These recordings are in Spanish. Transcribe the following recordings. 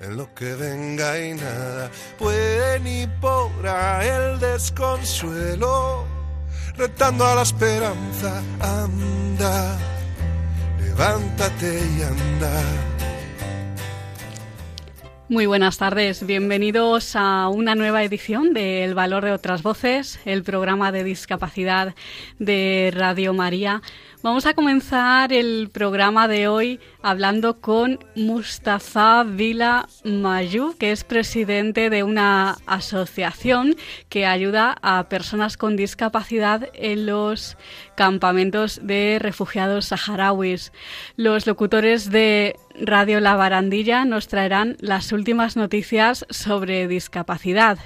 en lo que venga y nada puede ni podrá el desconsuelo, retando a la esperanza, anda, levántate y anda. Muy buenas tardes, bienvenidos a una nueva edición de El Valor de otras Voces, el programa de discapacidad de Radio María. Vamos a comenzar el programa de hoy hablando con Mustafa Vila Mayú, que es presidente de una asociación que ayuda a personas con discapacidad en los campamentos de refugiados saharauis. Los locutores de Radio La Barandilla nos traerán las últimas noticias sobre discapacidad.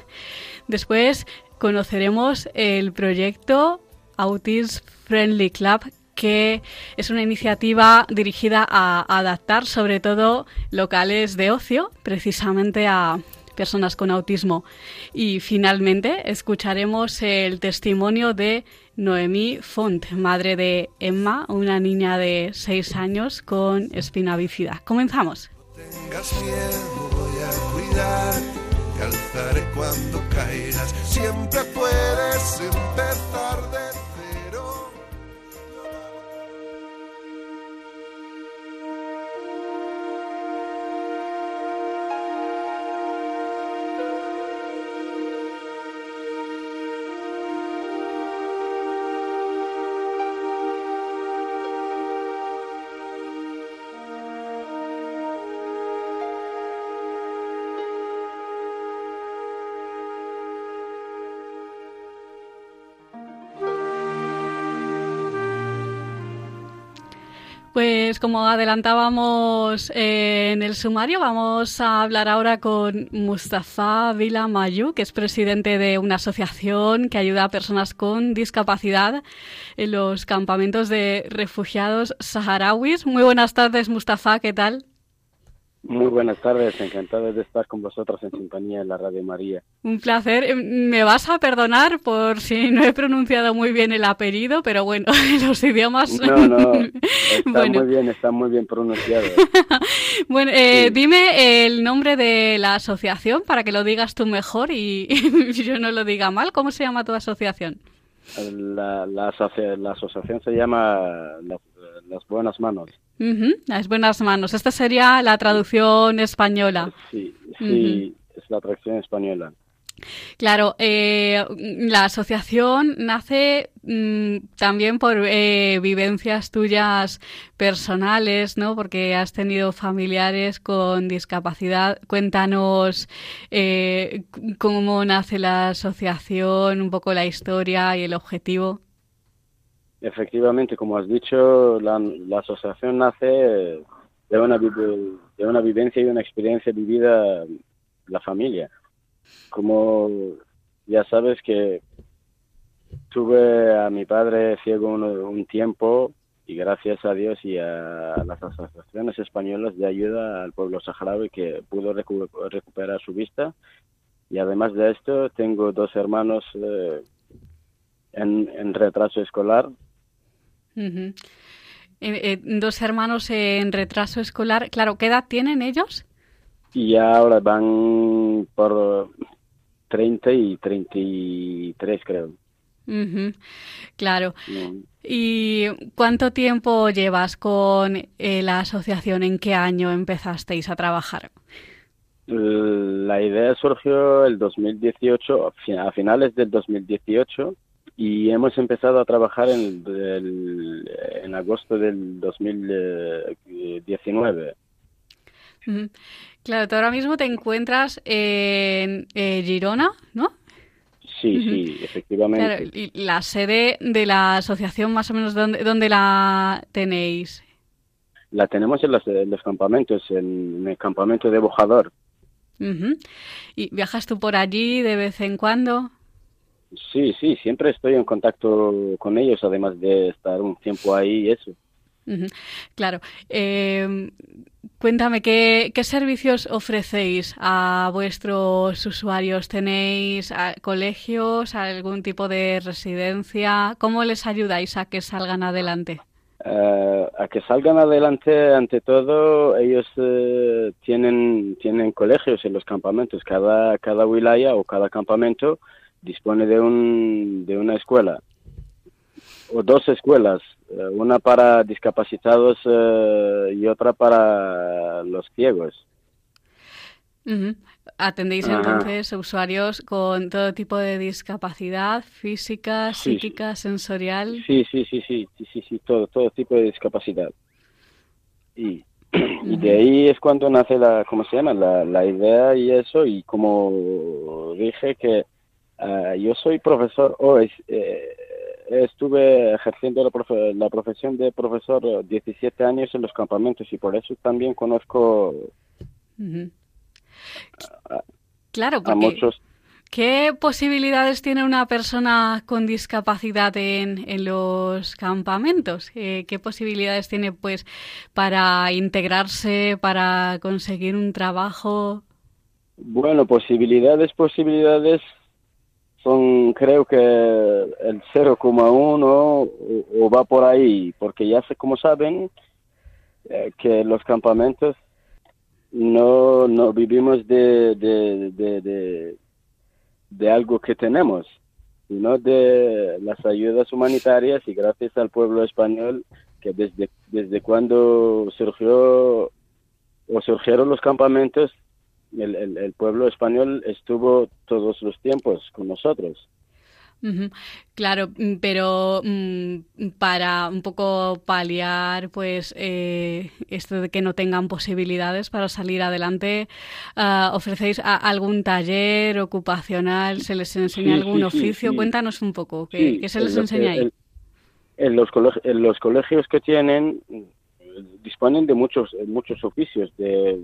Después conoceremos el proyecto Autism Friendly Club que es una iniciativa dirigida a adaptar sobre todo locales de ocio precisamente a personas con autismo. Y finalmente escucharemos el testimonio de Noemí Font, madre de Emma, una niña de 6 años con espina bífida. Comenzamos. Voy a cuidar, te alzaré cuando caigas. Siempre puedes empezar de Como adelantábamos eh, en el sumario, vamos a hablar ahora con Mustafa Vila Mayu, que es presidente de una asociación que ayuda a personas con discapacidad en los campamentos de refugiados saharauis. Muy buenas tardes, Mustafa, ¿qué tal? Muy buenas tardes, encantado de estar con vosotros en sintonía en la Radio María. Un placer. Eh, Me vas a perdonar por si no he pronunciado muy bien el apellido, pero bueno, los idiomas. No, no, está Bueno. muy bien, está muy bien pronunciado. Bueno, eh, Sí. dime el nombre de la asociación para que lo digas tú mejor y, yo no lo diga mal. ¿Cómo se llama tu asociación? La, la, asocia- la asociación se llama Las, Las Buenas Manos. Ujú, Las buenas manos. Esta sería la traducción española. Sí, sí, es la traducción española. Claro, eh, la asociación nace mm, también por eh, vivencias tuyas personales, ¿no? Porque has tenido familiares con discapacidad. Cuéntanos eh, cómo nace la asociación, un poco la historia y el objetivo. Efectivamente, como has dicho, la, asociación nace de una, de una vivencia y una experiencia vivida la familia. Como ya sabes que tuve a mi padre ciego un, tiempo y gracias a Dios y a las asociaciones españolas de ayuda al pueblo saharaui que pudo recu- recuperar su vista. Y además de esto, tengo dos hermanos eh, en retraso escolar Eh, eh, dos hermanos en retraso escolar. Claro, ¿qué edad tienen ellos? y ahora van por 30 y 33 creo. Ujú, Claro. Mm. ¿Y cuánto tiempo llevas con eh, la asociación? ¿En qué año empezasteis a trabajar? La idea surgió el 2018, a fi- a finales del 2018, y hemos empezado a trabajar en, el- en agosto del 2019. Ujú. Claro, tú ahora mismo te encuentras en eh, Girona, ¿no? Sí, sí, efectivamente. Claro, y la sede de la asociación, más o menos, ¿dónde, dónde la tenéis? La tenemos en los, en los campamentos, en, el campamento de Bojador. ¿Y viajas tú por allí de vez en cuando? Sí, sí, siempre estoy en contacto con ellos, además de estar un tiempo ahí y eso. Claro. Eh, cuéntame, ¿qué, servicios ofrecéis a vuestros usuarios? ¿Tenéis colegios, algún tipo de residencia? ¿Cómo les ayudáis a que salgan adelante? Eh, a que salgan adelante, ante todo, ellos eh, tienen, tienen colegios en los campamentos. Cada, cada wilaya o cada campamento dispone de, un, de una escuela o dos escuelas, eh, una para discapacitados eh, y otra para los ciegos. Atendéis entonces usuarios con todo tipo de discapacidad física, psíquica, sensorial. Sí, sí, sí, sí, sí, sí, todo, todo tipo de discapacidad. Y, de ahí es cuando nace la, ¿cómo se llama? La, la idea y eso, y como dije que ah, yo soy profesor, oh, estuve ejerciendo la, profesión de profesor 17 años en los campamentos y por eso también conozco claro, porque muchos. ¿Qué posibilidades tiene una persona con discapacidad en, en los campamentos? Eh, ¿Qué posibilidades tiene pues para integrarse, para conseguir un trabajo? Bueno, posibilidades, posibilidades son creo que el 0,1 o, va por ahí, porque ya sé, como saben, eh, que los campamentos no, no vivimos de, de, de, de, algo que tenemos, sino de las ayudas humanitarias y gracias al pueblo español que desde, desde cuando surgió o surgieron los campamentos el, el, pueblo español estuvo todos los tiempos con nosotros. Claro, mm, pero mm, para un poco paliar, pues eh, esto de que no tengan posibilidades para salir adelante, ah, ¿ofrecéis algún taller ocupacional? ¿Se les enseña algún oficio? Cuéntanos un poco, ¿qué, se les enseña ahí? En los, en los colegios que tienen disponen de muchos muchos oficios de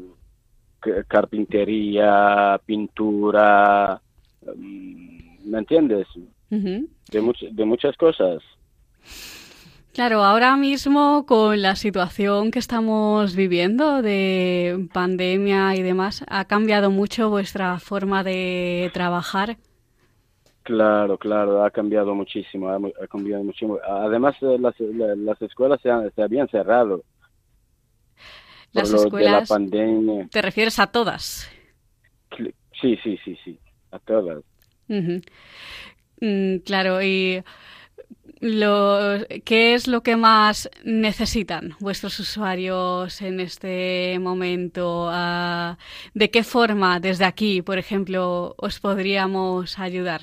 carpintería, pintura, mm, ¿me entiendes? de, de muchas cosas. Claro, ahora mismo con la situación que estamos viviendo de pandemia y demás, ¿ha cambiado mucho vuestra forma de trabajar? Claro, claro, ha cambiado muchísimo, ha, cambiado muchísimo. Además, las, las escuelas se, se habían cerrado las escuelas. pandemia. ¿Te refieres a todas? Sí, sí, sí, sí, a todas. Mm, claro, y lo, ¿qué es lo que más necesitan vuestros usuarios en este momento? Ah, ¿De qué forma desde aquí, por ejemplo, os podríamos ayudar?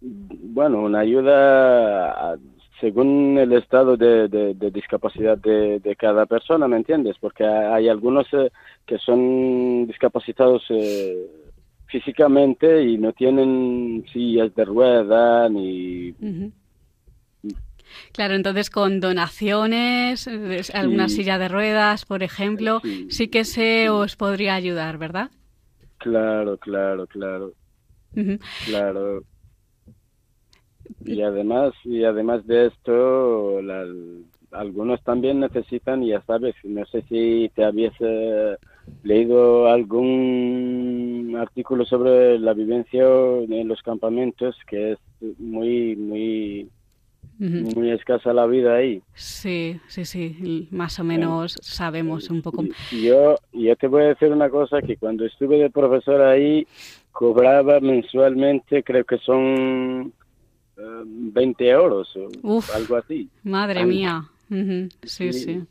Bueno, una ayuda según el estado de, discapacidad de, cada persona, ¿me entiendes? Porque hay algunos eh, que son discapacitados eh, físicamente y no tienen sillas de rueda ni... Claro, entonces con donaciones, alguna silla de ruedas, por ejemplo, sí, que se os podría ayudar, ¿verdad? Claro, claro, claro. Claro y además y además de esto algunos también necesitan ya sabes no sé si te habías eh, leído algún artículo sobre la vivencia en los campamentos que es muy muy muy escasa la vida ahí. Sí sí sí más o menos sabemos un poco. yo yo te voy a decir una cosa que cuando estuve de profesor ahí cobraba mensualmente creo que son 20 euros o algo así. Madre mía. sí, sí,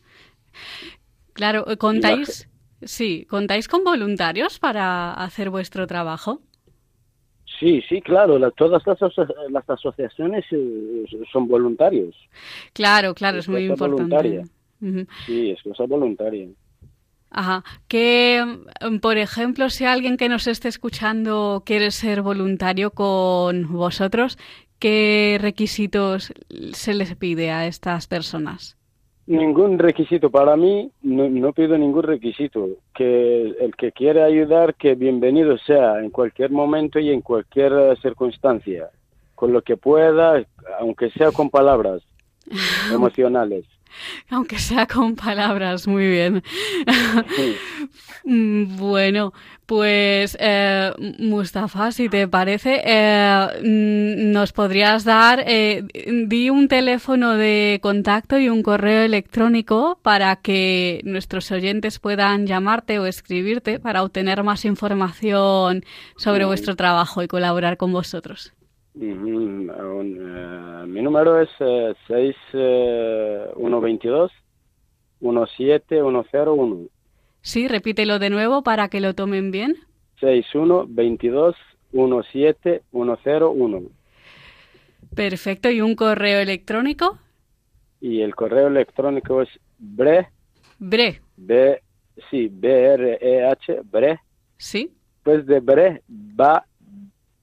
Claro, ¿contáis, sí, ¿contáis con voluntarios para hacer vuestro trabajo? Sí, sí, claro, todas las, asociaciones eh, son voluntarios. Claro, claro, es, muy importante. Sí, es cosa voluntaria. Ajá. Que, mm, por ejemplo, si alguien que nos esté escuchando quiere ser voluntario con vosotros, ¿Qué requisitos se les pide a estas personas? Ningún requisito. Para mí no, pido ningún requisito. Que el que quiera ayudar, que bienvenido sea en cualquier momento y en cualquier circunstancia. con lo que pueda, aunque sea con palabras emocionales. Aunque sea con palabras, muy bien. Mm, bueno, pues eh, Mustafa, si te parece, eh, mm, nos podrías dar, eh, di un teléfono de contacto y un correo electrónico para que nuestros oyentes puedan llamarte o escribirte para obtener más información sobre vuestro trabajo y colaborar con vosotros. Eh, mi número es 6122 17101. Sí, repítelo de nuevo para que lo tomen bien. 6122 17101. Perfecto, ¿y un correo electrónico? Y el correo electrónico es bre. Bre. B, sí, B-R-E-H, bre. Sí. Pues de bre va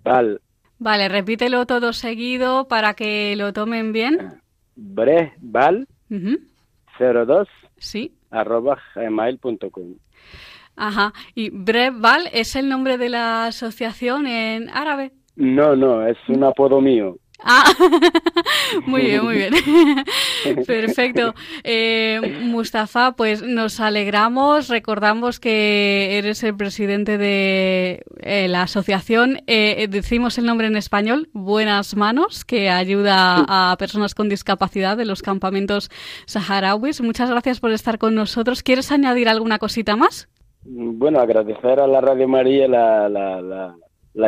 val Vale, repítelo todo seguido para que lo tomen bien. Breval 02 sí. arroba gmail.com. Ajá. ¿Y Breval es el nombre de la asociación en árabe? No, no, es un apodo mío. Ah, muy bien, muy bien. Perfecto. Eh, Mustafa, pues nos alegramos, recordamos que eres el presidente de eh, la asociación, eh, decimos el nombre en español, Buenas Manos, que ayuda a personas con discapacidad de los campamentos saharauis. Muchas gracias por estar con nosotros. ¿Quieres añadir alguna cosita más? Bueno, agradecer a la Radio María la la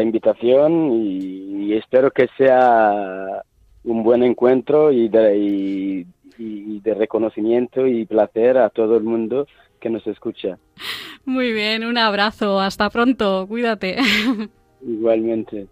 invitación y, espero que sea un buen encuentro y de, de reconocimiento y placer a todo el mundo que nos escucha. Muy bien, un abrazo, hasta pronto, cuídate. Igualmente.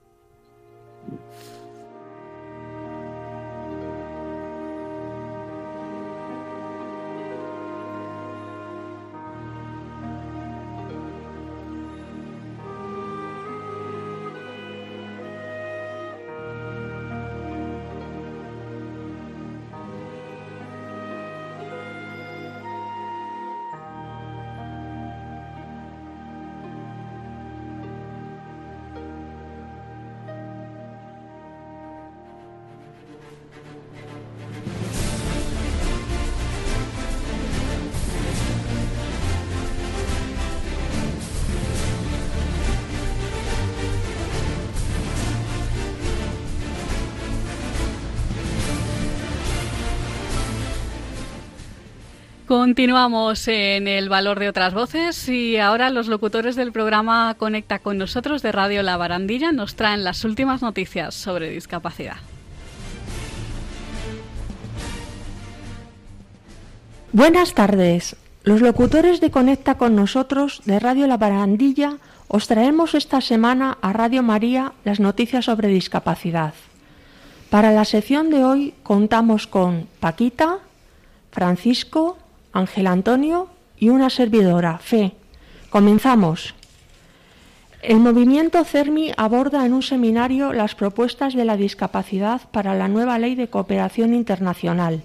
Continuamos en el valor de otras voces y ahora los locutores del programa Conecta con nosotros de Radio La Barandilla nos traen las últimas noticias sobre discapacidad. Buenas tardes. Los locutores de Conecta con nosotros de Radio La Barandilla os traemos esta semana a Radio María las noticias sobre discapacidad. Para la sección de hoy contamos con Paquita, Francisco, Ángel Antonio y una servidora, Fe. Comenzamos. El movimiento CERMI aborda en un seminario las propuestas de la discapacidad para la nueva ley de cooperación internacional.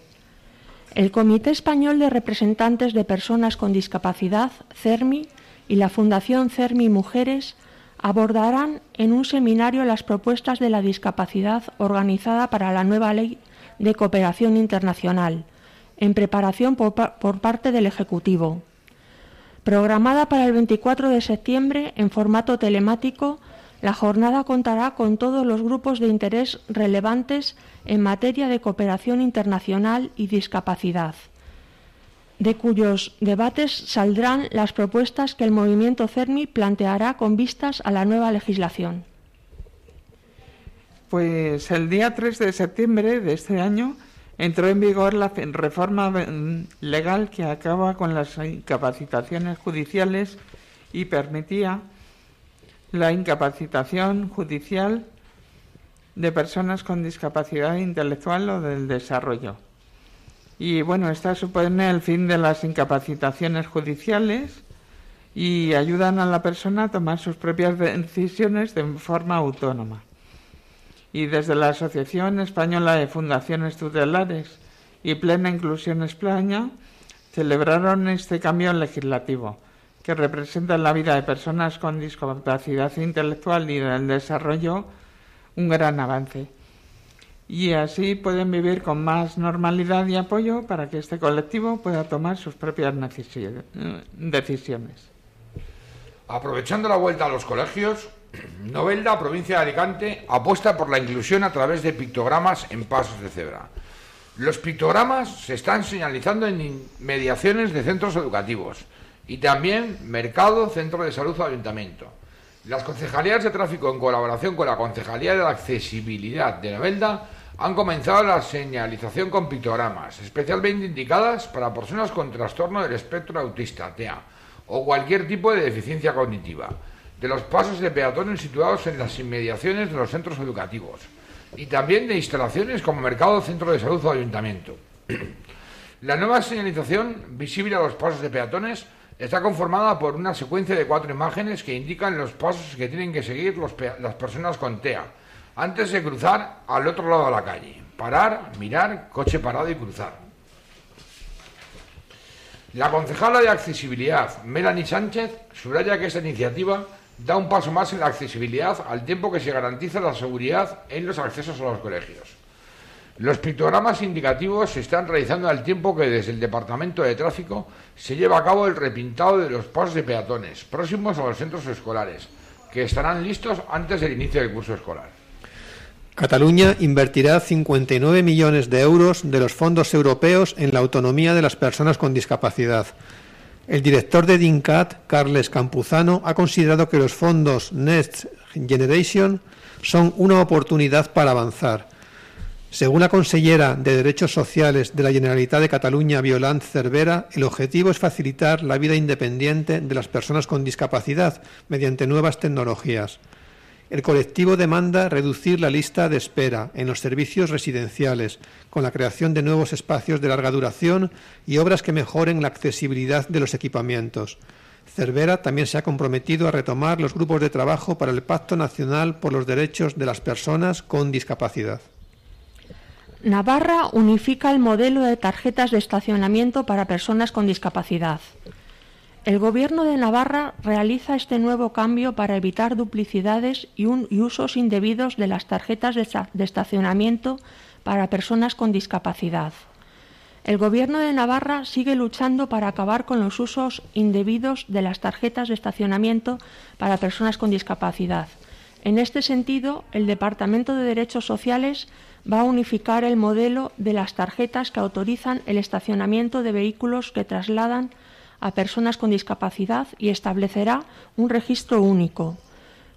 El Comité Español de Representantes de Personas con Discapacidad, CERMI, y la Fundación CERMI Mujeres abordarán en un seminario las propuestas de la discapacidad organizada para la nueva ley de cooperación internacional en preparación por, parte del Ejecutivo. Programada para el 24 de septiembre en formato telemático, la jornada contará con todos los grupos de interés relevantes en materia de cooperación internacional y discapacidad, de cuyos debates saldrán las propuestas que el movimiento CERMI planteará con vistas a la nueva legislación. Pues el día 3 de septiembre de este año entró en vigor la reforma legal que acaba con las incapacitaciones judiciales y permitía la incapacitación judicial de personas con discapacidad intelectual o del desarrollo. Y bueno, esta supone el fin de las incapacitaciones judiciales y ayudan a la persona a tomar sus propias decisiones de forma autónoma y desde la Asociación Española de Fundaciones Tutelares y Plena Inclusión España celebraron este cambio legislativo que representa en la vida de personas con discapacidad intelectual y del desarrollo un gran avance. y así pueden vivir con más normalidad y apoyo para que este colectivo pueda tomar sus propias decisiones. Aprovechando la vuelta a los colegios, Novelda, provincia de Alicante, apuesta por la inclusión a través de pictogramas en pasos de cebra. Los pictogramas se están señalizando en mediaciones de centros educativos y también mercado, centro de salud o ayuntamiento. Las concejalías de tráfico, en colaboración con la Concejalía de la Accesibilidad de Novelda, han comenzado la señalización con pictogramas, especialmente indicadas para personas con trastorno del espectro autista, TEA, o cualquier tipo de deficiencia cognitiva, de los pasos de peatones situados en las inmediaciones de los centros educativos, y también de instalaciones como mercado, centro de salud o ayuntamiento. La nueva señalización visible a los pasos de peatones está conformada por una secuencia de cuatro imágenes que indican los pasos que tienen que seguir las personas con TEA antes de cruzar al otro lado de la calle. Parar, mirar, coche parado y cruzar. La concejala de accesibilidad, Melanie Sánchez, subraya que esta iniciativa da un paso más en la accesibilidad al tiempo que se garantiza la seguridad en los accesos a los colegios. Los pictogramas indicativos se están realizando al tiempo que desde el Departamento de Tráfico se lleva a cabo el repintado de los pasos de peatones próximos a los centros escolares, que estarán listos antes del inicio del curso escolar. Cataluña invertirá 59 millones de euros de los fondos europeos en la autonomía de las personas con discapacidad. El director de DINCAT, Carles Campuzano, ha considerado que los fondos Next Generation son una oportunidad para avanzar. Según la consellera de Derechos Sociales de la Generalitat de Cataluña, Violant Cervera, el objetivo es facilitar la vida independiente de las personas con discapacidad mediante nuevas tecnologías. El colectivo demanda reducir la lista de espera en los servicios residenciales, con la creación de nuevos espacios de larga duración y obras que mejoren la accesibilidad de los equipamientos. Cervera también se ha comprometido a retomar los grupos de trabajo para el Pacto Nacional por los Derechos de las Personas con Discapacidad. Navarra unifica el modelo de tarjetas de estacionamiento para personas con discapacidad. El Gobierno de Navarra realiza este nuevo cambio para evitar duplicidades y, usos indebidos de las tarjetas de, estacionamiento para personas con discapacidad. El Gobierno de Navarra sigue luchando para acabar con los usos indebidos de las tarjetas de estacionamiento para personas con discapacidad. En este sentido, el Departamento de Derechos Sociales va a unificar el modelo de las tarjetas que autorizan el estacionamiento de vehículos que trasladan a personas con discapacidad y establecerá un registro único.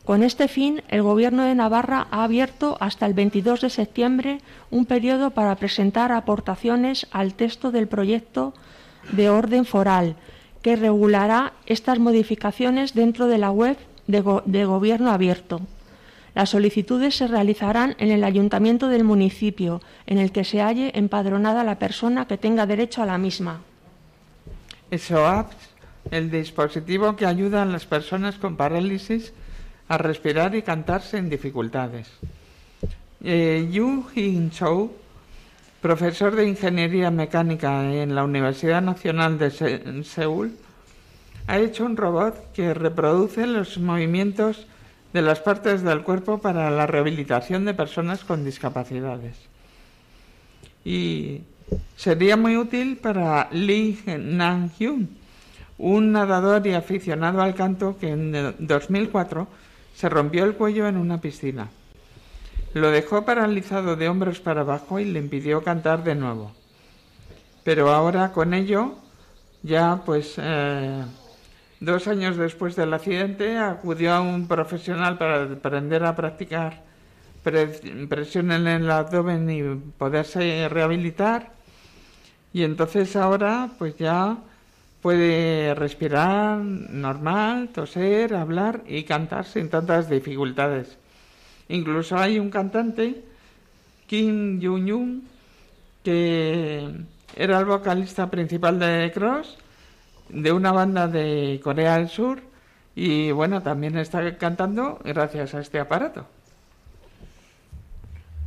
Con este fin, el Gobierno de Navarra ha abierto hasta el 22 de septiembre un periodo para presentar aportaciones al texto del proyecto de orden foral, que regulará estas modificaciones dentro de la web de, Gobierno abierto. Las solicitudes se realizarán en el ayuntamiento del municipio en el que se halle empadronada la persona que tenga derecho a la misma. SOAPS, el dispositivo que ayuda a las personas con parálisis a respirar y cantar sin dificultades. Eh, Yu Hin Chou, profesor de Ingeniería Mecánica en la Universidad Nacional de Seúl, ha hecho un robot que reproduce los movimientos de las partes del cuerpo para la rehabilitación de personas con discapacidades. Y Sería muy útil para Lee Nan-hyun, un nadador y aficionado al canto que en 2004 se rompió el cuello en una piscina. Lo dejó paralizado de hombros para abajo y le impidió cantar de nuevo. Pero ahora con ello, ya pues eh, dos años después del accidente, acudió a un profesional para aprender a practicar presión en el abdomen y poderse rehabilitar y entonces ahora pues ya puede respirar normal, toser, hablar y cantar sin tantas dificultades. Incluso hay un cantante, Kim Jong-un, que era el vocalista principal de Cross, de una banda de Corea del Sur, y bueno, también está cantando gracias a este aparato.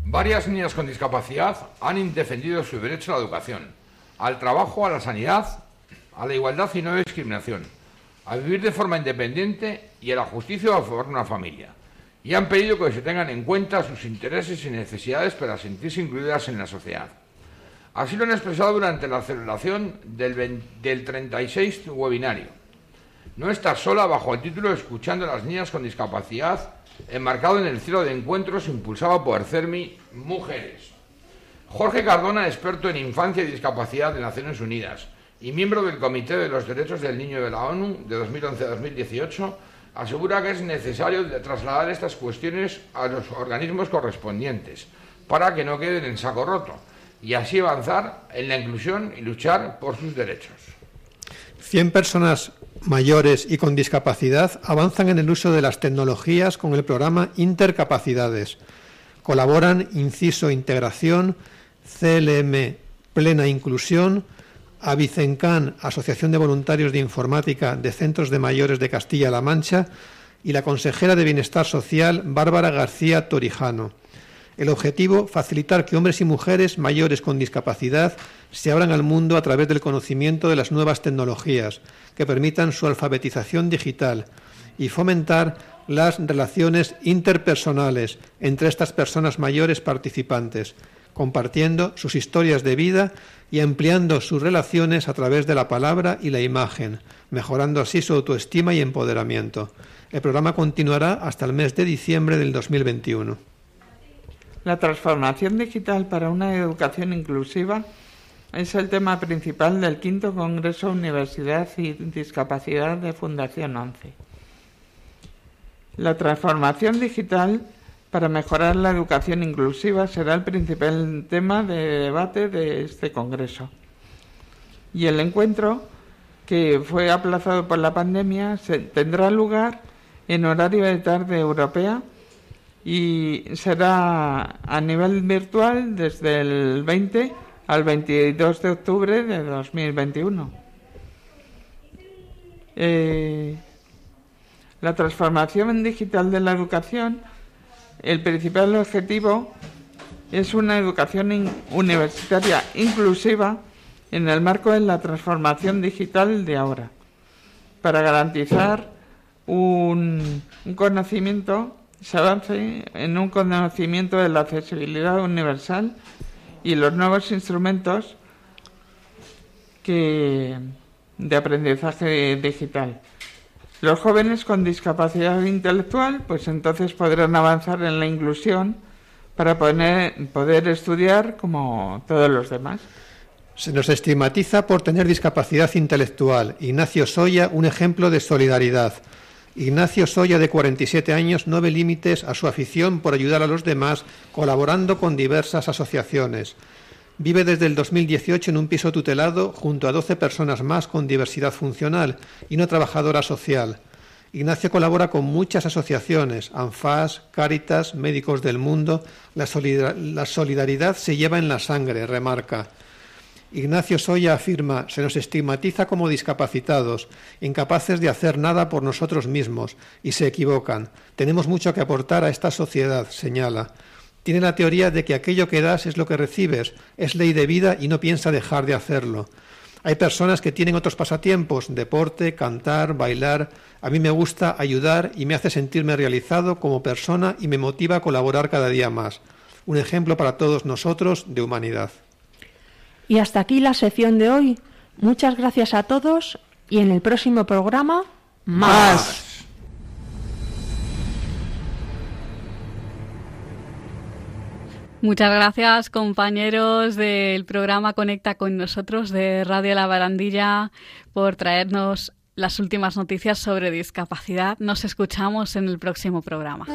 Varias niñas con discapacidad han defendido su derecho a la educación al trabajo, a la sanidad, a la igualdad y no discriminación, a vivir de forma independiente y a la justicia a formar una familia. y han pedido que se tengan en cuenta sus intereses y necesidades para sentirse incluidas en la sociedad. Así lo han expresado durante la celebración del, del 36 webinario. No estás sola bajo el título Escuchando a las niñas con discapacidad, enmarcado en el cielo de encuentros impulsado por CERMI Mujeres. Jorge Cardona, experto en infancia y discapacidad de Naciones Unidas y miembro del Comité de los Derechos del Niño de la ONU de 2011 a 2018, asegura que es necesario trasladar estas cuestiones a los organismos correspondientes para que no queden en saco roto y así avanzar en la inclusión y luchar por sus derechos. 100 personas mayores y con discapacidad avanzan en el uso de las tecnologías con el programa Intercapacidades. Colaboran Inciso Integración, CLM Plena Inclusión, Avicencan, Asociación de Voluntarios de Informática de Centros de Mayores de Castilla-La Mancha, y la consejera de Bienestar Social, Bárbara García Torijano. El objetivo, facilitar que hombres y mujeres mayores con discapacidad se abran al mundo a través del conocimiento de las nuevas tecnologías que permitan su alfabetización digital y fomentar las relaciones interpersonales entre estas personas mayores participantes, compartiendo sus historias de vida y ampliando sus relaciones a través de la palabra y la imagen, mejorando así su autoestima y empoderamiento. El programa continuará hasta el mes de diciembre del 2021. La transformación digital para una educación inclusiva es el tema principal del quinto Congreso Universidad y Discapacidad de Fundación 11. La transformación digital para mejorar la educación inclusiva será el principal tema de debate de este Congreso. Y el encuentro, que fue aplazado por la pandemia, se, tendrá lugar en horario de tarde europea y será a nivel virtual desde el 20 al 22 de octubre de 2021. Eh, la transformación digital de la educación el principal objetivo es una educación universitaria inclusiva en el marco de la transformación digital de ahora, para garantizar un, conocimiento, se avance en un conocimiento de la accesibilidad universal y los nuevos instrumentos de aprendizaje digital. Los jóvenes con discapacidad intelectual, pues entonces podrán avanzar en la inclusión para poder, estudiar como todos los demás. Se nos estigmatiza por tener discapacidad intelectual. Ignacio Soya, un ejemplo de solidaridad. Ignacio Soya, de 47 años, no ve límites a su afición por ayudar a los demás, colaborando con diversas asociaciones. Vive desde el 2018 en un piso tutelado junto a 12 personas más con diversidad funcional y una trabajadora social. Ignacio colabora con muchas asociaciones, ANFAS, Cáritas, Médicos del Mundo. La, solidaridad se lleva en la sangre, remarca. Ignacio Soya afirma, se nos estigmatiza como discapacitados, incapaces de hacer nada por nosotros mismos, y se equivocan. Tenemos mucho que aportar a esta sociedad, señala. Tiene la teoría de que aquello que das es lo que recibes, es ley de vida y no piensa dejar de hacerlo. Hay personas que tienen otros pasatiempos, deporte, cantar, bailar. A mí me gusta ayudar y me hace sentirme realizado como persona y me motiva a colaborar cada día más. Un ejemplo para todos nosotros de humanidad. Y hasta aquí la sección de hoy. Muchas gracias a todos y en el próximo programa más. Muchas gracias, compañeros del programa Conecta con nosotros de Radio La Barandilla, por traernos las últimas noticias sobre discapacidad. Nos escuchamos en el próximo programa.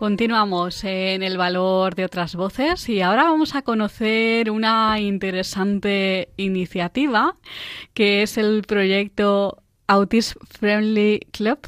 Continuamos en el valor de otras voces y ahora vamos a conocer una interesante iniciativa que es el proyecto Autism Friendly Club,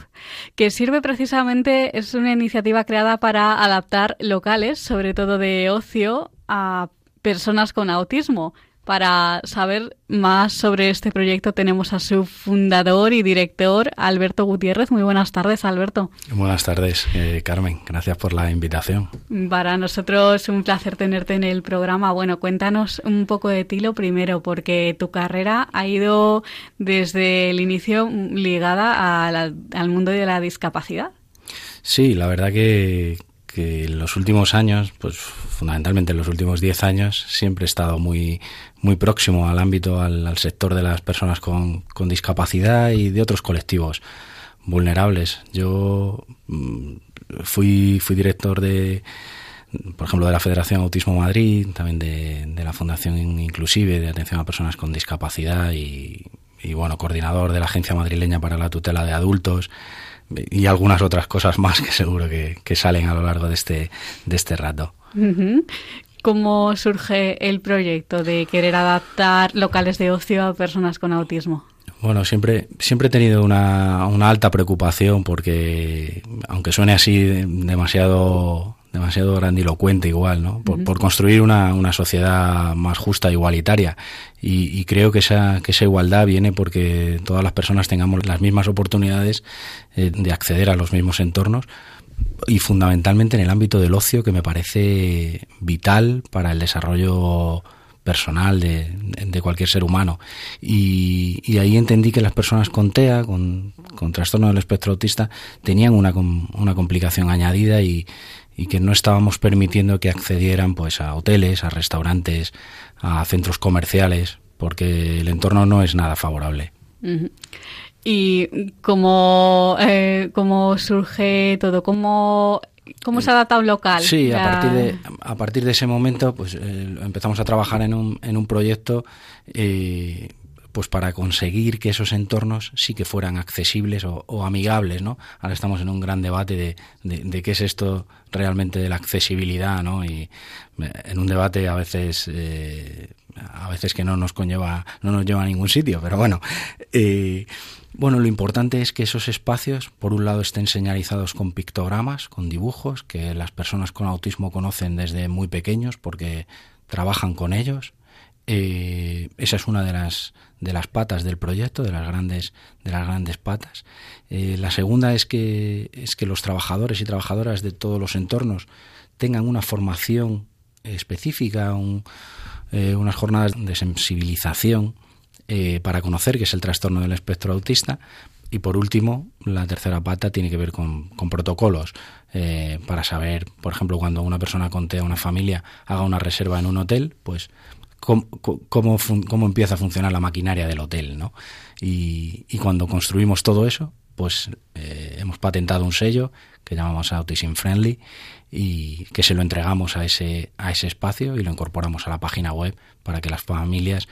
que sirve precisamente, es una iniciativa creada para adaptar locales, sobre todo de ocio, a personas con autismo. Para saber más sobre este proyecto tenemos a su fundador y director, Alberto Gutiérrez. Muy buenas tardes, Alberto. Buenas tardes, eh, Carmen. Gracias por la invitación. Para nosotros es un placer tenerte en el programa. Bueno, cuéntanos un poco de ti lo primero, porque tu carrera ha ido desde el inicio ligada al mundo de la discapacidad. Sí, la verdad que, que en los últimos años, pues fundamentalmente en los últimos 10 años, siempre he estado muy, muy próximo al ámbito, al, sector de las personas con, con, discapacidad y de otros colectivos vulnerables. Yo mm, fui, fui director de, por ejemplo, de la Federación Autismo Madrid, también de, de la Fundación Inclusive de Atención a Personas con Discapacidad y, y, bueno, coordinador de la Agencia Madrileña para la Tutela de Adultos y algunas otras cosas más que seguro que, salen a lo largo de este, de este rato. ¿Cómo surge el proyecto de querer adaptar locales de ocio a personas con autismo? Bueno, siempre, siempre he tenido una, una alta preocupación porque, aunque suene así demasiado demasiado grandilocuente igual, ¿no? Por, construir una, una, sociedad más justa e igualitaria. Y, creo que esa, que esa igualdad viene porque todas las personas tengamos las mismas oportunidades eh, de acceder a los mismos entornos y fundamentalmente en el ámbito del ocio que me parece vital para el desarrollo personal de, cualquier ser humano. Y, y, ahí entendí que las personas con TEA, con, con trastorno del espectro autista, tenían una, una complicación añadida y, y que no estábamos permitiendo que accedieran pues a hoteles, a restaurantes, a centros comerciales, porque el entorno no es nada favorable. ¿Y cómo, eh, cómo surge todo? ¿Cómo, cómo se adapta un local? Sí, a, partir, de, a partir de ese momento pues eh, empezamos a trabajar en un, en un proyecto eh, pues para conseguir que esos entornos sí que fueran accesibles o, amigables, ¿no? Ahora estamos en un gran debate de, de, qué es esto realmente de la accesibilidad, ¿no? Y eh, en un debate a veces eh, a veces que no nos conlleva no nos lleva a ningún sitio, pero bueno. Eh, bueno, lo importante es que esos espacios, por un lado, estén señalizados con pictogramas, con dibujos, que las personas con autismo conocen desde muy pequeños porque trabajan con ellos. esa es una de las de las patas del proyecto, de las grandes, de las grandes patas. Eh, la segunda es que, es que los trabajadores y trabajadoras de todos los entornos tengan una formación específica, eh, unas jornadas de sensibilización eh, para conocer qué es el trastorno del espectro autista. Y por último, la tercera pata tiene que ver con, con protocolos para saber, por ejemplo, cuando una persona contea una familia haga una reserva en un hotel, pues cómo, cómo, empieza a funcionar la maquinaria del hotel, ¿no? Y, cuando construimos todo eso, pues eh, hemos patentado un sello que llamamos Autism Friendly y que se lo entregamos a ese, a ese espacio y lo incorporamos a la página web para que las familias eh,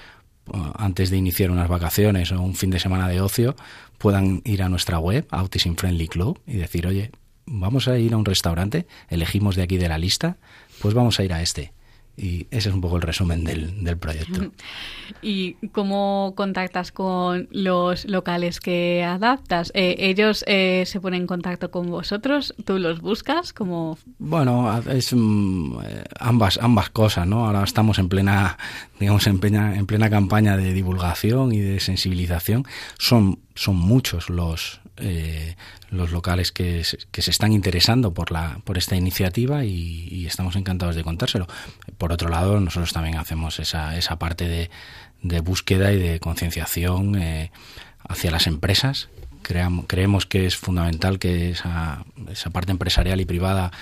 antes de iniciar unas vacaciones o un fin de semana de ocio puedan ir a nuestra web, Autism Friendly Club, y decir, oye, vamos a ir a un restaurante, elegimos de aquí de la lista, pues vamos a ir a este. Y ese es un poco el resumen del, del proyecto. ¿Y cómo contactas con los locales que adaptas? Eh, ¿Ellos eh, se ponen en contacto con vosotros? ¿Tú los buscas? como Bueno, es mm, eh, ambas, ambas cosas, ¿no? Ahora estamos en plena, digamos, en plena, en plena campaña de divulgación y de sensibilización. Son, son muchos los, eh, los locales que, se están interesando por, la, por esta iniciativa y, estamos encantados de contárselo. Por otro lado, nosotros también hacemos esa, esa parte de, búsqueda y de concienciación eh, hacia las empresas. Creemos que es fundamental que esa, esa parte empresarial y privada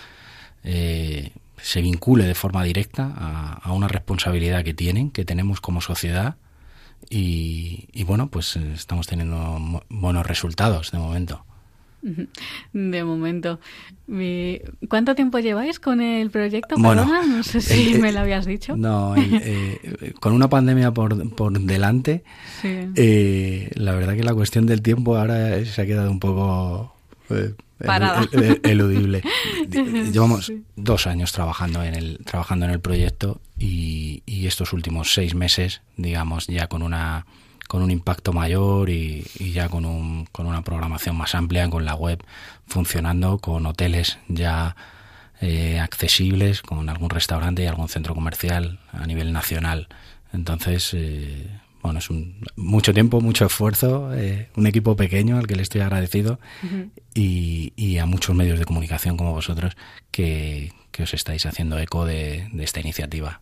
eh, se vincule de forma directa a, a una responsabilidad que tienen, que tenemos como sociedad y, bueno, pues eh, estamos teniendo buenos resultados de momento. De momento. ¿Cuánto tiempo lleváis con el proyecto? no sé si me lo habías dicho. No, eh, con una pandemia por, por delante, eh, la verdad que la cuestión del tiempo ahora se ha quedado un poco eludible. Llevamos dos años trabajando en el trabajando en el proyecto y, estos últimos seis meses, digamos, ya con una con un impacto mayor y, ya con, un, con una programación más amplia, con la web funcionando, con hoteles ya eh, accesibles, con algún restaurante y algún centro comercial a nivel nacional. Entonces, eh, bueno, es un, mucho tiempo, mucho esfuerzo, eh, un equipo pequeño al que le estoy agradecido y, a muchos medios de comunicación como vosotros que, os estáis haciendo eco de esta iniciativa.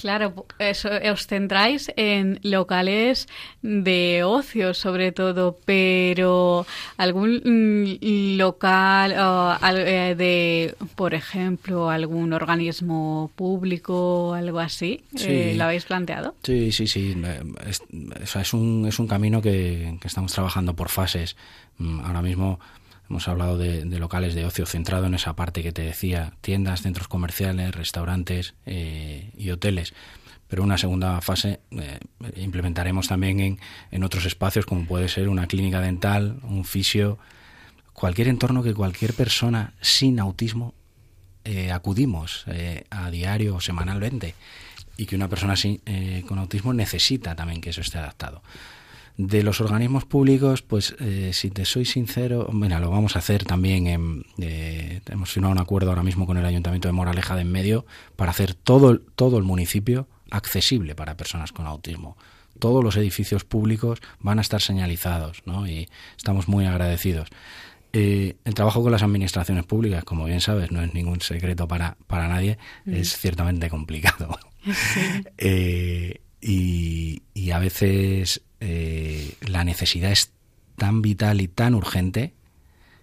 Claro, eso, os centráis en locales de ocio sobre todo, pero algún mm, local eh, de, por ejemplo, algún organismo público o algo así, eh, ¿lo habéis planteado? Sí, sí, sí. Es, es, un, es un camino que, que estamos trabajando por fases. Mm, ahora mismo Hemos hablado de, locales de ocio centrado en esa parte que te decía, tiendas, centros comerciales, restaurantes eh, y hoteles. Pero una segunda fase eh, implementaremos también en, en, otros espacios como puede ser una clínica dental, un fisio, cualquier entorno que cualquier persona sin autismo eh, acudimos a diario o semanalmente y que una persona sin, con autismo necesita también que eso esté adaptado. De los organismos públicos, pues eh, si te soy sincero, mira, lo vamos a hacer también. En, eh, hemos firmado un acuerdo ahora mismo con el Ayuntamiento de Moraleja de en medio para hacer todo, todo el municipio accesible para personas con autismo. Todos los edificios públicos van a estar señalizados, ¿no? Y estamos muy agradecidos. Eh, el trabajo con las administraciones públicas, como bien sabes, no es ningún secreto para, para nadie, mm. es ciertamente complicado. y, y, a veces eh, la necesidad es tan vital y tan urgente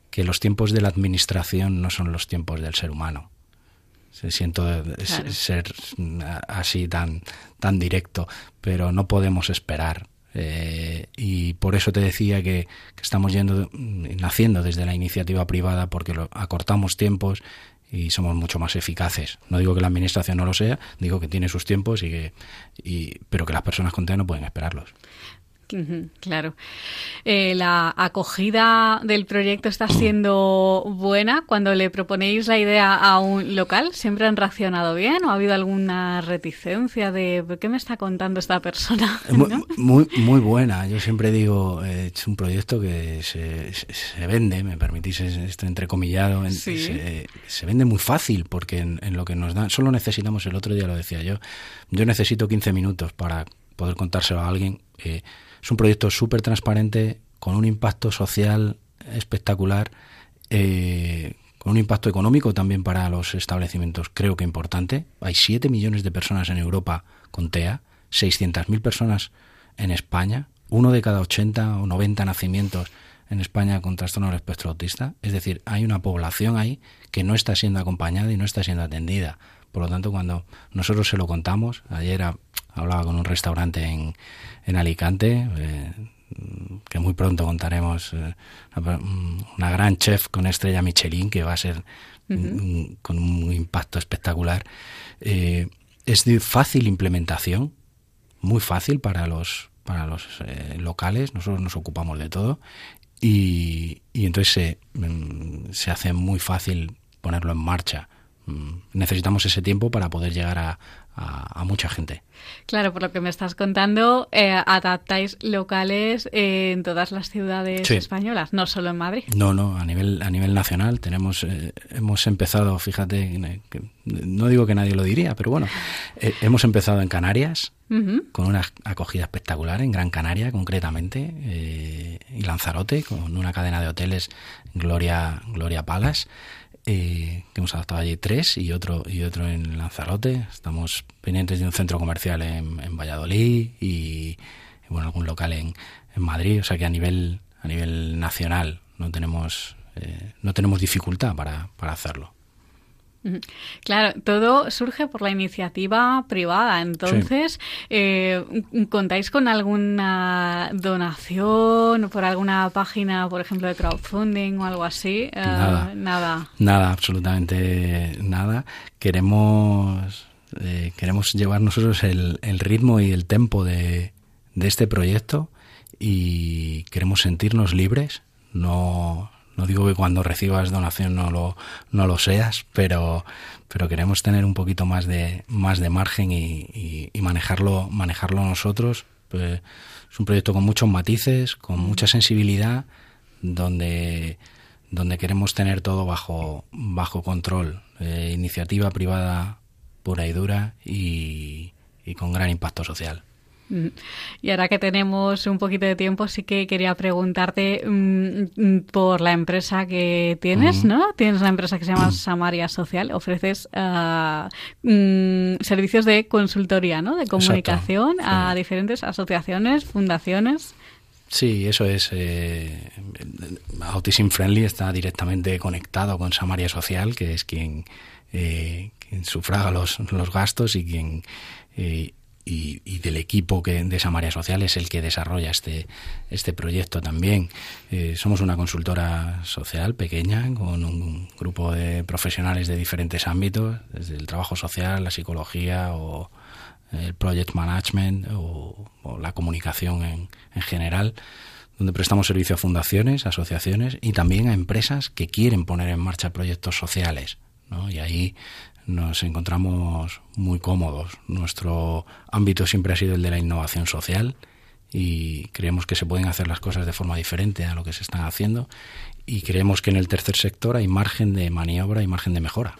que los tiempos de la administración no son los tiempos del ser humano. Se siento ser así tan, tan directo, pero no podemos esperar. Eh, y por eso te decía que, estamos yendo, naciendo desde la iniciativa privada porque lo, acortamos tiempos y somos mucho más eficaces. No digo que la administración no lo sea, digo que tiene sus tiempos y que, y, pero que las personas con TEA no pueden esperarlos. Claro. Eh, ¿La acogida del proyecto está siendo buena? Cuando le proponéis la idea a un local, ¿siempre han reaccionado bien o ha habido alguna reticencia de qué me está contando esta persona? Muy, muy, buena. Yo siempre digo, es un proyecto que se, se vende, me permitís esto entrecomillado, se, se, vende muy fácil porque en, lo que nos dan, solo necesitamos, el otro día lo decía yo, yo necesito 15 minutos para poder contárselo a alguien. Eh, es un proyecto súper transparente, con un impacto social espectacular, eh, con un impacto económico también para los establecimientos, creo que importante. Hay 7 millones de personas en Europa con TEA, 600.000 personas en España, uno de cada 80 o 90 nacimientos en España con trastorno del espectro autista. Es decir, hay una población ahí que no está siendo acompañada y no está siendo atendida. Por lo tanto, cuando nosotros se lo contamos, ayer hablaba con un restaurante en, en Alicante, eh, que muy pronto contaremos eh, una gran chef con estrella Michelin que va a ser con un impacto espectacular. Eh, es de fácil implementación, muy fácil para los para los locales, nosotros nos ocupamos de todo y, y entonces se, mm, se hace muy fácil ponerlo en marcha. Mm, necesitamos ese tiempo para poder llegar a, a, mucha gente. Claro, por lo que me estás contando, eh, adaptáis locales en todas las ciudades españolas, no solo en Madrid. No, no, a nivel a nivel nacional tenemos eh, hemos empezado, fíjate, no digo que nadie lo diría, pero bueno, eh, hemos empezado en Canarias con una acogida espectacular en Gran Canaria, concretamente, y Lanzarote con una cadena de hoteles Gloria Gloria Palace eh, que hemos adaptado allí tres y otro y otro en Lanzarote. Estamos pendientes de un centro comercial en, Valladolid y, bueno algún local en, en, Madrid. O sea que a nivel a nivel nacional no tenemos eh, no tenemos dificultad para, para hacerlo. Claro, todo surge por la iniciativa privada. Entonces, eh, ¿contáis con alguna donación por alguna página, por ejemplo, de crowdfunding o algo así? Eh, nada, nada. Nada, absolutamente nada. Queremos, eh, queremos llevar nosotros el, el, ritmo y el tempo de, de este proyecto y queremos sentirnos libres, no, No digo que cuando recibas donación no lo, no lo seas, pero, pero queremos tener un poquito más de, más de margen y, manejarlo, manejarlo nosotros. Pues, es un proyecto con muchos matices, con mucha sensibilidad, donde, donde queremos tener todo bajo, bajo control. Eh, iniciativa privada pura y dura y con gran impacto social. Mm. Y ahora que tenemos un poquito de tiempo, sí que quería preguntarte mm, mm, por la empresa que tienes, ¿no? Tienes una empresa que se llama Samaria Social, ofreces ah, servicios de consultoría, ¿no? De comunicación a diferentes asociaciones, fundaciones. Sí, eso es. Eh, Autism Friendly está directamente conectado con Samaria Social, que es quien, eh, quien sufraga los, los gastos y quien eh, y, del equipo que, de Samaria Social es el que desarrolla este, este proyecto también. Eh, somos una consultora social pequeña con un grupo de profesionales de diferentes ámbitos, desde el trabajo social, la psicología o el project management o, la comunicación en, en general donde prestamos servicio a fundaciones, asociaciones y también a empresas que quieren poner en marcha proyectos sociales. ¿no? Y ahí nos encontramos muy cómodos. Nuestro ámbito siempre ha sido el de la innovación social y creemos que se pueden hacer las cosas de forma diferente a lo que se están haciendo y creemos que en el tercer sector hay margen de maniobra y margen de mejora.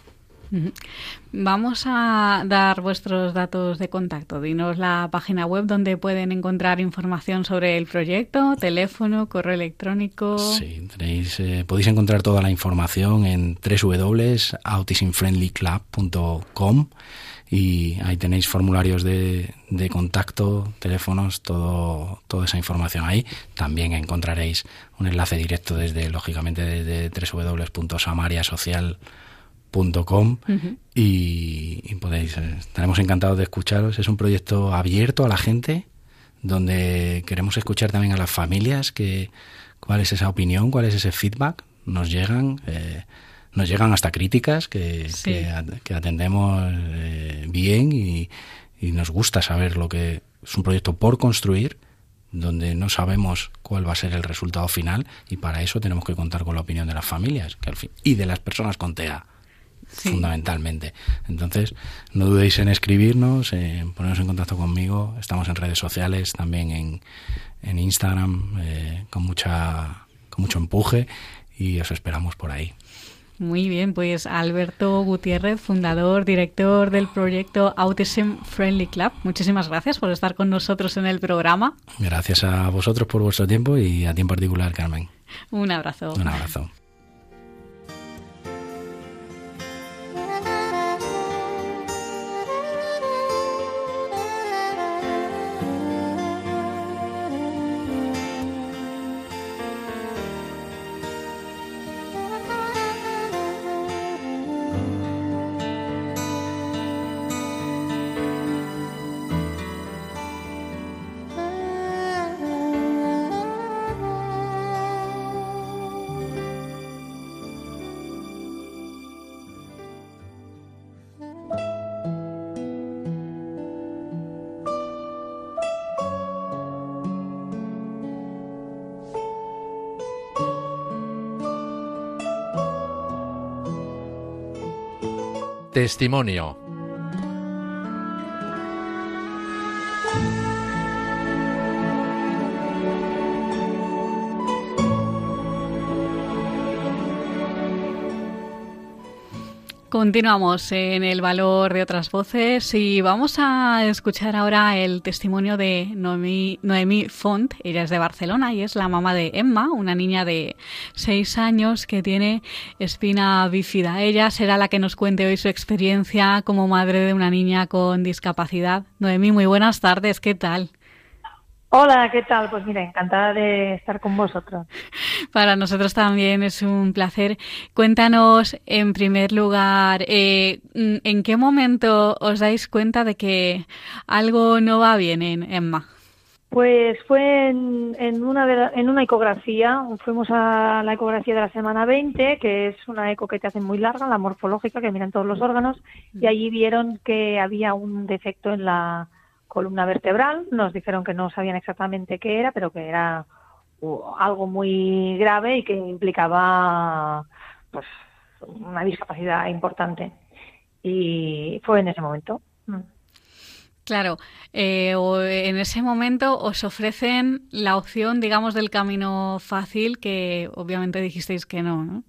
Vamos a dar vuestros datos de contacto. Dinos la página web donde pueden encontrar información sobre el proyecto, teléfono, correo electrónico. Sí, tenéis, eh, podéis encontrar toda la información en www.autismfriendlyclub.com y ahí tenéis formularios de, de, contacto, teléfonos, todo, toda esa información ahí. También encontraréis un enlace directo desde, lógicamente, desde www.samariasocial.com Com y, podéis, eh, estaremos encantados de escucharos. Es un proyecto abierto a la gente, donde queremos escuchar también a las familias que cuál es esa opinión, cuál es ese feedback. Nos llegan, eh, nos llegan hasta críticas que, que, atendemos eh, bien y, y nos gusta saber lo que es un proyecto por construir donde no sabemos cuál va a ser el resultado final y para eso tenemos que contar con la opinión de las familias que al fin, y de las personas con TEA fundamentalmente. Entonces, no dudéis en escribirnos, en ponernos en contacto conmigo. Estamos en redes sociales, también en, en Instagram, eh, con, mucha, con mucho empuje y os esperamos por ahí. Muy bien, pues Alberto Gutiérrez, fundador, director del proyecto Autism Friendly Club. Muchísimas gracias por estar con nosotros en el programa. Gracias a vosotros por vuestro tiempo y a ti en particular, Carmen. Un abrazo. Un abrazo. Testimonio. Continuamos en el valor de otras voces y vamos a escuchar ahora el testimonio de Noemí, Font. Ella es de Barcelona y es la mamá de Emma, una niña de seis años que tiene espina bífida. Ella será la que nos cuente hoy su experiencia como madre de una niña con discapacidad. Noemí, muy buenas tardes, ¿qué tal? Hola, ¿qué tal? Pues mira, encantada de estar con vosotros. Para nosotros también es un placer. Cuéntanos, en primer lugar, eh, ¿en qué momento os dais cuenta de que algo no va bien en Emma? Pues fue en, una, en una ecografía, fuimos a la ecografía de la semana 20, que es una eco que te hacen muy larga, la morfológica, que miran todos los órganos, y allí vieron que había un defecto en la columna vertebral. Nos dijeron que no sabían exactamente qué era, pero que era algo muy grave y que implicaba pues una discapacidad importante. Y fue en ese momento. Mm. Claro, eh, en ese momento os ofrecen la opción, digamos, del camino fácil, que obviamente dijisteis que no, ¿no?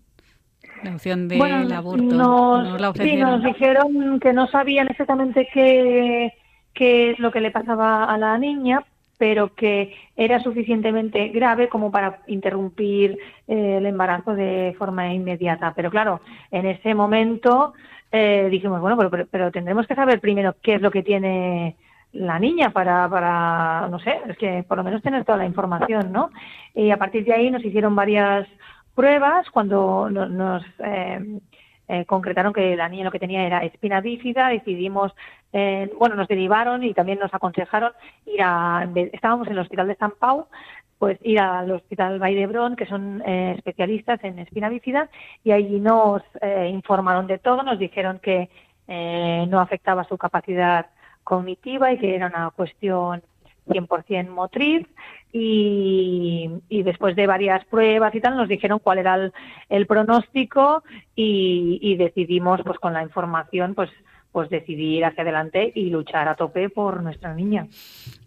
La opción del aborto. Nos, sí, nos dijeron que no sabían exactamente qué, qué es lo que le pasaba a la niña, pero que era suficientemente grave como para interrumpir eh, el embarazo de forma inmediata. Pero claro, en ese momento eh, dijimos, bueno, pero, pero, tendremos que saber primero qué es lo que tiene la niña para, para, no sé, es que por lo menos tener toda la información, ¿no? Y a partir de ahí nos hicieron varias pruebas cuando nos, eh, eh, concretaron que la niña lo que tenía era espina bífida, decidimos, eh, bueno, nos derivaron y también nos aconsejaron ir a, estábamos en el hospital de San Pau, pues ir al hospital Vall que son eh, especialistas en espina bífida, y allí nos informaron de todo, nos dijeron que no afectaba su capacidad cognitiva y que era una cuestión 100% motriz y, después de varias pruebas y tal nos dijeron cuál era el, pronóstico y, decidimos pues con la información pues pues decidir hacia adelante y luchar a tope por nuestra niña.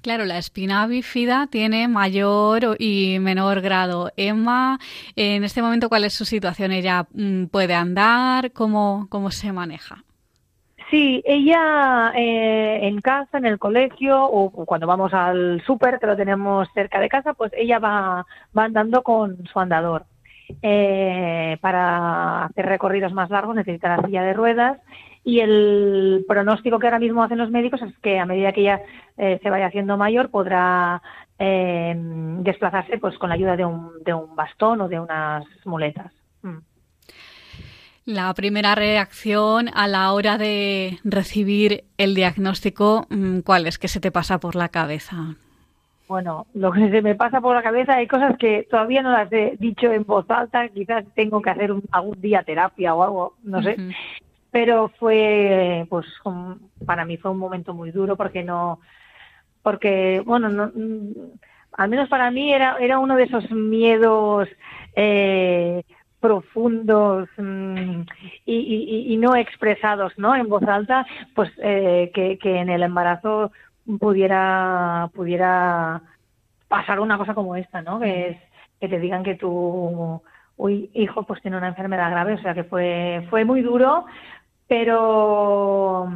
Claro, la espina bífida tiene mayor y menor grado. Emma, en este momento, ¿cuál es su situación? ¿Ella mm, puede andar? ¿Cómo, cómo se maneja? Sí, ella eh, en casa, en el colegio o cuando vamos al súper, que lo tenemos cerca de casa, pues ella va, va andando con su andador. Eh, para hacer recorridos más largos necesita la silla de ruedas y el pronóstico que ahora mismo hacen los médicos es que a medida que ella eh, se vaya haciendo mayor podrá desplazarse pues con la ayuda de un, de un bastón o de unas muletas. Mm. La primera reacción a la hora de recibir el diagnóstico, mm, ¿cuál es? ¿Qué se te pasa por la cabeza? Bueno, lo que se me pasa por la cabeza hay cosas que todavía no las he dicho en voz alta, quizás tengo que hacer algún día terapia o algo, no sé. Pero fue, pues, para mí fue un momento muy duro porque no, porque, bueno, no, mm, al menos para mí era, era uno de esos miedos eh, profundos mm, y, no expresados ¿no? en voz alta, pues eh, que, en el embarazo pudiera, pudiera pasar una cosa como esta, ¿no? que es que te digan que tu hijo pues tiene una enfermedad grave, o sea que fue, fue muy duro, pero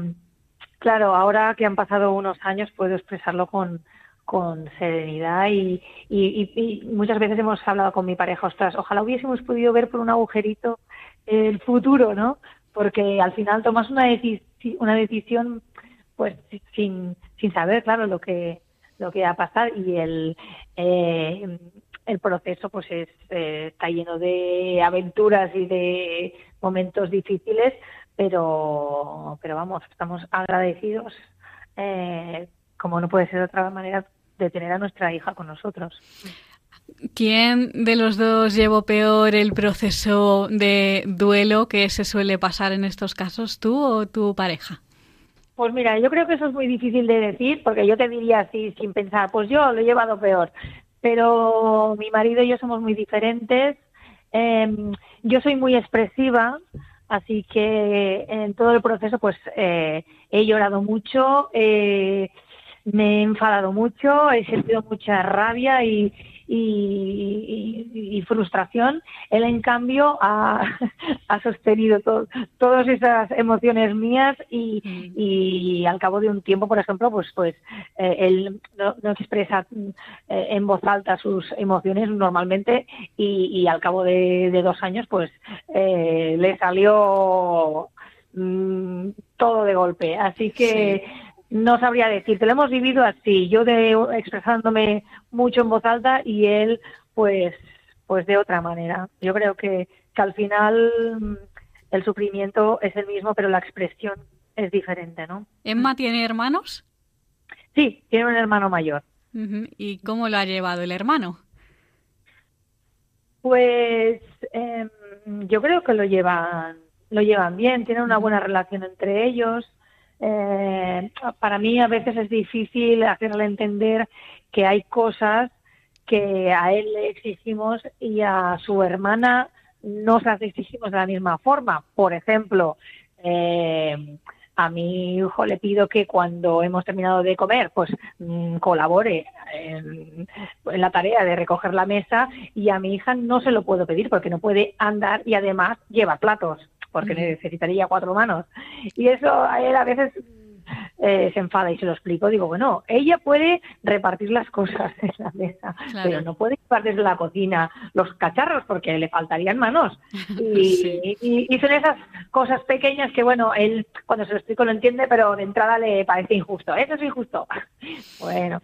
claro, ahora que han pasado unos años puedo expresarlo con, con serenidad y, y, muchas veces hemos hablado con mi pareja, ostras, ojalá hubiésemos podido ver por un agujerito el futuro, ¿no? Porque al final tomas una, una decisión pues sin, sin saber, claro, lo que lo que va a pasar y el eh, el proceso pues es, eh, está lleno de aventuras y de momentos difíciles, pero pero vamos, estamos agradecidos eh, como no puede ser de otra manera de tener a nuestra hija con nosotros. ¿Quién de los dos llevó peor el proceso de duelo que se suele pasar en estos casos, tú o tu pareja? Pues mira, yo creo que eso es muy difícil de decir, porque yo te diría así sin pensar, pues yo lo he llevado peor, pero mi marido y yo somos muy diferentes. Em, yo soy muy expresiva, así que en todo el proceso pues eh, he llorado mucho. Eh, me he enfadado mucho, he sentido mucha rabia y, y, frustración. Él, en cambio, ha, sostenido todas esas emociones mías y, mm. y, al cabo de un tiempo, por ejemplo, pues, pues eh, él no, expresa eh, en voz alta sus emociones normalmente y, al cabo de, dos años, pues eh, le salió mm, todo de golpe. Así que no sabría decirte, lo hemos vivido así, yo de expresándome mucho en voz alta y él pues pues de otra manera. Yo creo que, que al final mm, el sufrimiento es el mismo, pero la expresión es diferente, ¿no? ¿Emma tiene hermanos? Sí, tiene un hermano mayor. ¿Y cómo lo ha llevado el hermano? Pues em, yo creo que lo llevan, lo llevan bien, tienen una buena relación entre ellos. Eh, para mí a veces es difícil hacerle entender que hay cosas que a él le exigimos y a su hermana no se las exigimos de la misma forma. Por ejemplo, eh, a mi hijo le pido que cuando hemos terminado de comer, pues mm, colabore en, la tarea de recoger la mesa y a mi hija no se lo puedo pedir porque no puede andar y además lleva platos porque necesitaría cuatro manos. Y eso a él a veces eh, se enfada y se lo explico, digo, bueno, ella puede repartir las cosas en la mesa, pero no puede llevar desde la cocina los cacharros porque le faltarían manos. Y, son esas cosas pequeñas que, bueno, él cuando se lo explico lo entiende, pero de entrada le parece injusto. Eso es injusto. bueno.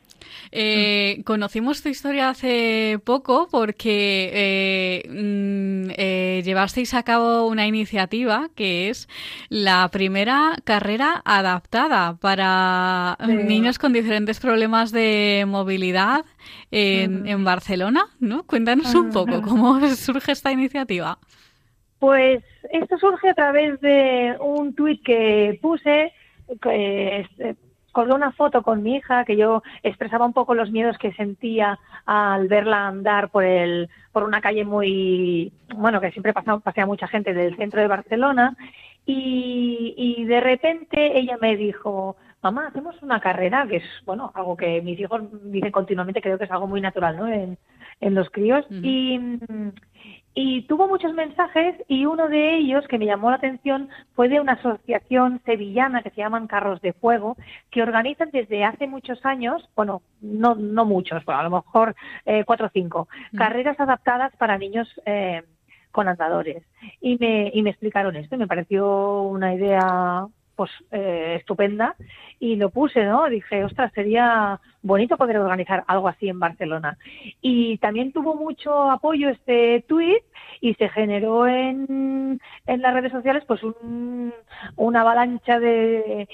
Eh, conocimos tu historia hace poco porque eh, mm, eh, llevasteis a cabo una iniciativa que es la primera carrera adaptada para niños con diferentes problemas de movilidad en, Barcelona, ¿no? Cuéntanos un poco cómo surge esta iniciativa. Pues esto surge a través de un tuit que puse, que colgué una foto con mi hija que yo expresaba un poco los miedos que sentía al verla andar por el por una calle muy bueno que siempre pasaba, pasea mucha gente del centro de Barcelona y, y de repente ella me dijo mamá hacemos una carrera que es bueno algo que mis hijos dicen continuamente creo que es algo muy natural no en, en los críos. Y y tuvo muchos mensajes y uno de ellos que me llamó la atención fue de una asociación sevillana que se llaman Carros de Fuego, que organizan desde hace muchos años, bueno, no, no muchos, pero a lo mejor eh, cuatro o cinco, carreras adaptadas para niños eh, con andadores. Y me, y me explicaron esto y me pareció una idea pues eh, estupenda y lo puse, ¿no? Dije, ostras, sería bonito poder organizar algo así en Barcelona. Y también tuvo mucho apoyo este tuit y se generó en, en las redes sociales pues un, una avalancha de,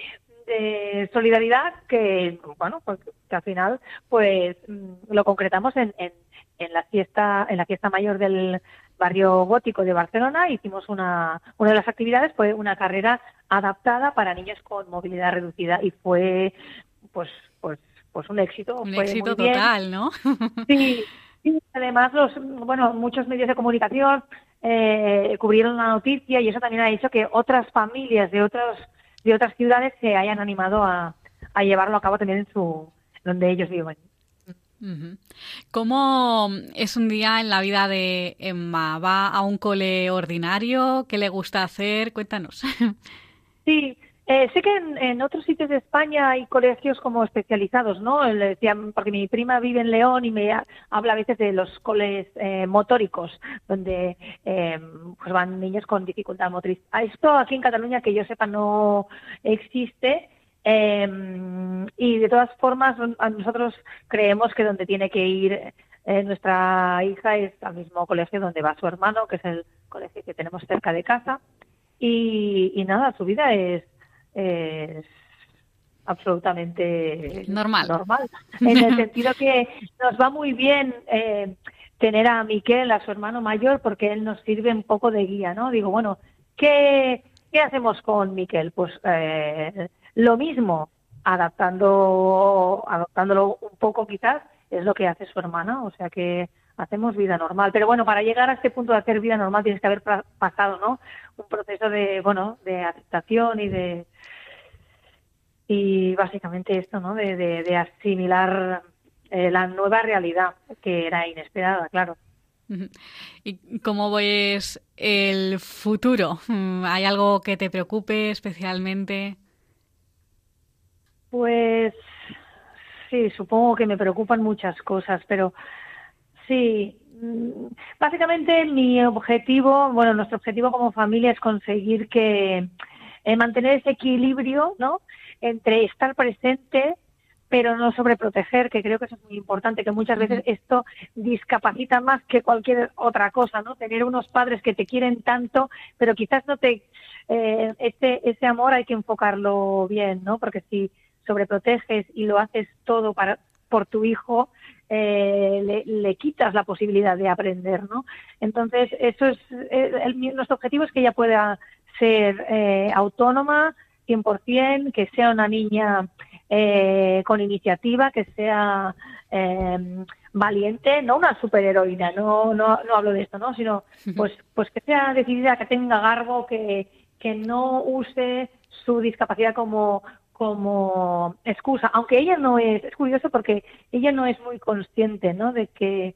de solidaridad que, bueno, pues que al final pues mm, lo concretamos en, en, en la fiesta, en la fiesta mayor del barrio gótico de Barcelona hicimos una, una de las actividades fue una carrera adaptada para niños con movilidad reducida y fue pues pues pues un éxito un éxito total no sí, además los bueno muchos medios de comunicación eh, cubrieron la noticia y eso también ha hecho que otras familias de otros de otras ciudades se hayan animado a, a llevarlo a cabo también en su donde ellos viven ¿Cómo es un día en la vida de Emma? ¿Va a un cole ordinario? ¿Qué le gusta hacer? Cuéntanos. Sí, eh, sé que en, otros sitios de España hay colegios como especializados, ¿no? porque mi prima vive en León y me habla a veces de los coles eh, motóricos, donde eh, pues van niños con dificultad motriz. Esto aquí en Cataluña, que yo sepa, no existe. Eh, y de todas formas, nosotros creemos que donde tiene que ir eh, nuestra hija es al mismo colegio donde va su hermano, que es el colegio que tenemos cerca de casa. Y, y nada, su vida es, es absolutamente normal. normal. En el sentido que nos va muy bien eh, tener a Miquel, a su hermano mayor, porque él nos sirve un poco de guía, ¿no? Digo, bueno, ¿qué, qué hacemos con Miquel? Pues eh, lo mismo, adaptando, adaptándolo un poco quizás, es lo que hace su hermana, o sea que hacemos vida normal. Pero bueno, para llegar a este punto de hacer vida normal tienes que haber pasado, ¿no? Un proceso de, bueno, de aceptación y de y básicamente esto, ¿no? De, de, asimilar eh, la nueva realidad que era inesperada, claro. ¿Y cómo ves el futuro? ¿Hay algo que te preocupe especialmente? Pues sí, supongo que me preocupan muchas cosas, pero sí, mm, básicamente mi objetivo, bueno, nuestro objetivo como familia es conseguir que eh, mantener ese equilibrio, ¿no? Entre estar presente pero no sobreproteger, que creo que eso es muy importante, que muchas veces esto discapacita más que cualquier otra cosa, ¿no? Tener unos padres que te quieren tanto, pero quizás no te... Eh, ese, ese amor hay que enfocarlo bien, ¿no? Porque si sobreproteges y lo haces todo para, por tu hijo, eh, le, quitas la posibilidad de aprender, ¿no? Entonces, eso es, eh, nuestro objetivo es que ella pueda ser eh, autónoma 100%, que sea una niña eh, con iniciativa, que sea eh, valiente, no una superheroína, no, no, no hablo de esto, ¿no? Sino pues, pues que sea decidida, que tenga garbo, que, que no use su discapacidad como, como excusa, aunque ella no es, es curioso porque ella no es muy consciente, ¿no? De que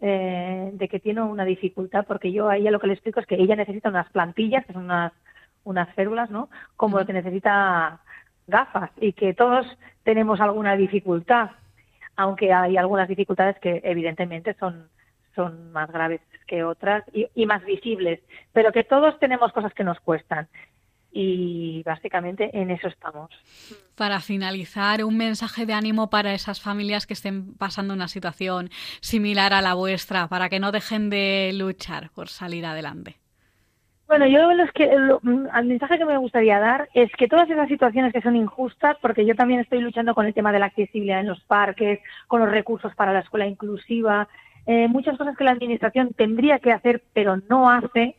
eh, de que tiene una dificultad, porque yo a ella lo que le explico es que ella necesita unas plantillas, que son unas unas células, ¿no? Como lo que necesita gafas y que todos tenemos alguna dificultad, aunque hay algunas dificultades que evidentemente son son más graves que otras y, y más visibles, pero que todos tenemos cosas que nos cuestan y básicamente en eso estamos. Para finalizar, un mensaje de ánimo para esas familias que estén pasando una situación similar a la vuestra, para que no dejen de luchar por salir adelante. Bueno, yo lo que, el mensaje que me gustaría dar es que todas esas situaciones que son injustas, porque yo también estoy luchando con el tema de la accesibilidad en los parques, con los recursos para la escuela inclusiva, eh, muchas cosas que la administración tendría que hacer pero no hace,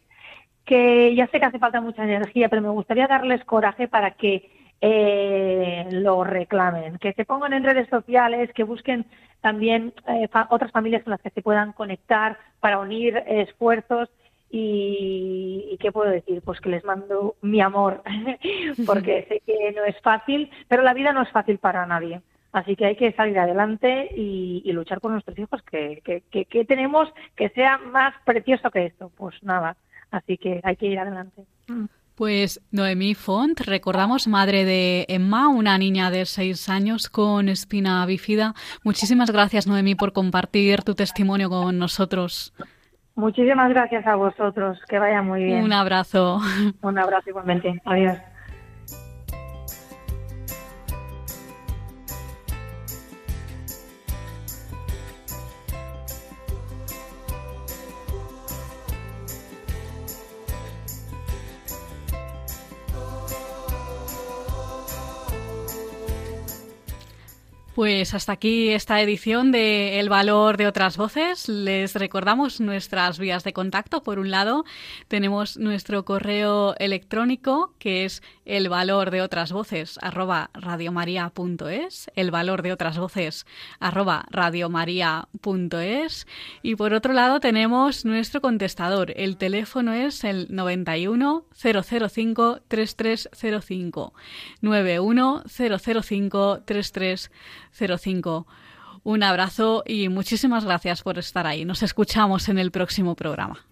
que ya sé que hace falta mucha energía, pero me gustaría darles coraje para que eh, lo reclamen, que se pongan en redes sociales, que busquen también eh, fa otras familias con las que se puedan conectar para unir esfuerzos y, y, qué puedo decir, pues que les mando mi amor, porque sé que no es fácil, pero la vida no es fácil para nadie. Así que hay que salir adelante y, y luchar por nuestros hijos, que, que, que, que tenemos que sea más precioso que esto. Pues nada, Así que hay que ir adelante. Pues Noemí Font, recordamos madre de Emma, una niña de seis años con espina bífida. Muchísimas gracias Noemí por compartir tu testimonio con nosotros. Muchísimas gracias a vosotros, que vaya muy bien. Un abrazo. Un abrazo igualmente. Adiós. Pues hasta aquí esta edición de El valor de otras voces. Les recordamos nuestras vías de contacto. Por un lado, tenemos nuestro correo electrónico que es el valor de otras voces arroba radiomaria.es, el valor de otras voces arroba radiomaria.es y por otro lado tenemos nuestro contestador. El teléfono es el 91 005 3305 91 005 3305 un abrazo y muchísimas gracias por estar ahí. Nos escuchamos en el próximo programa.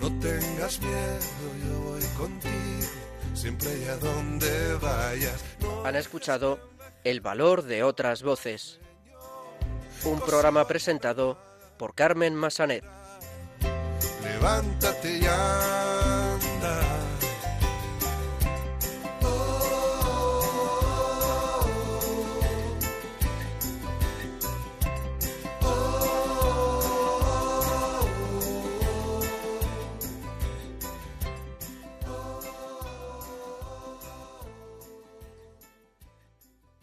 No tengas miedo, yo voy contigo, siempre y a donde vayas. No Han escuchado El valor de otras voces. Un programa presentado por Carmen Massanet. Levántate ya.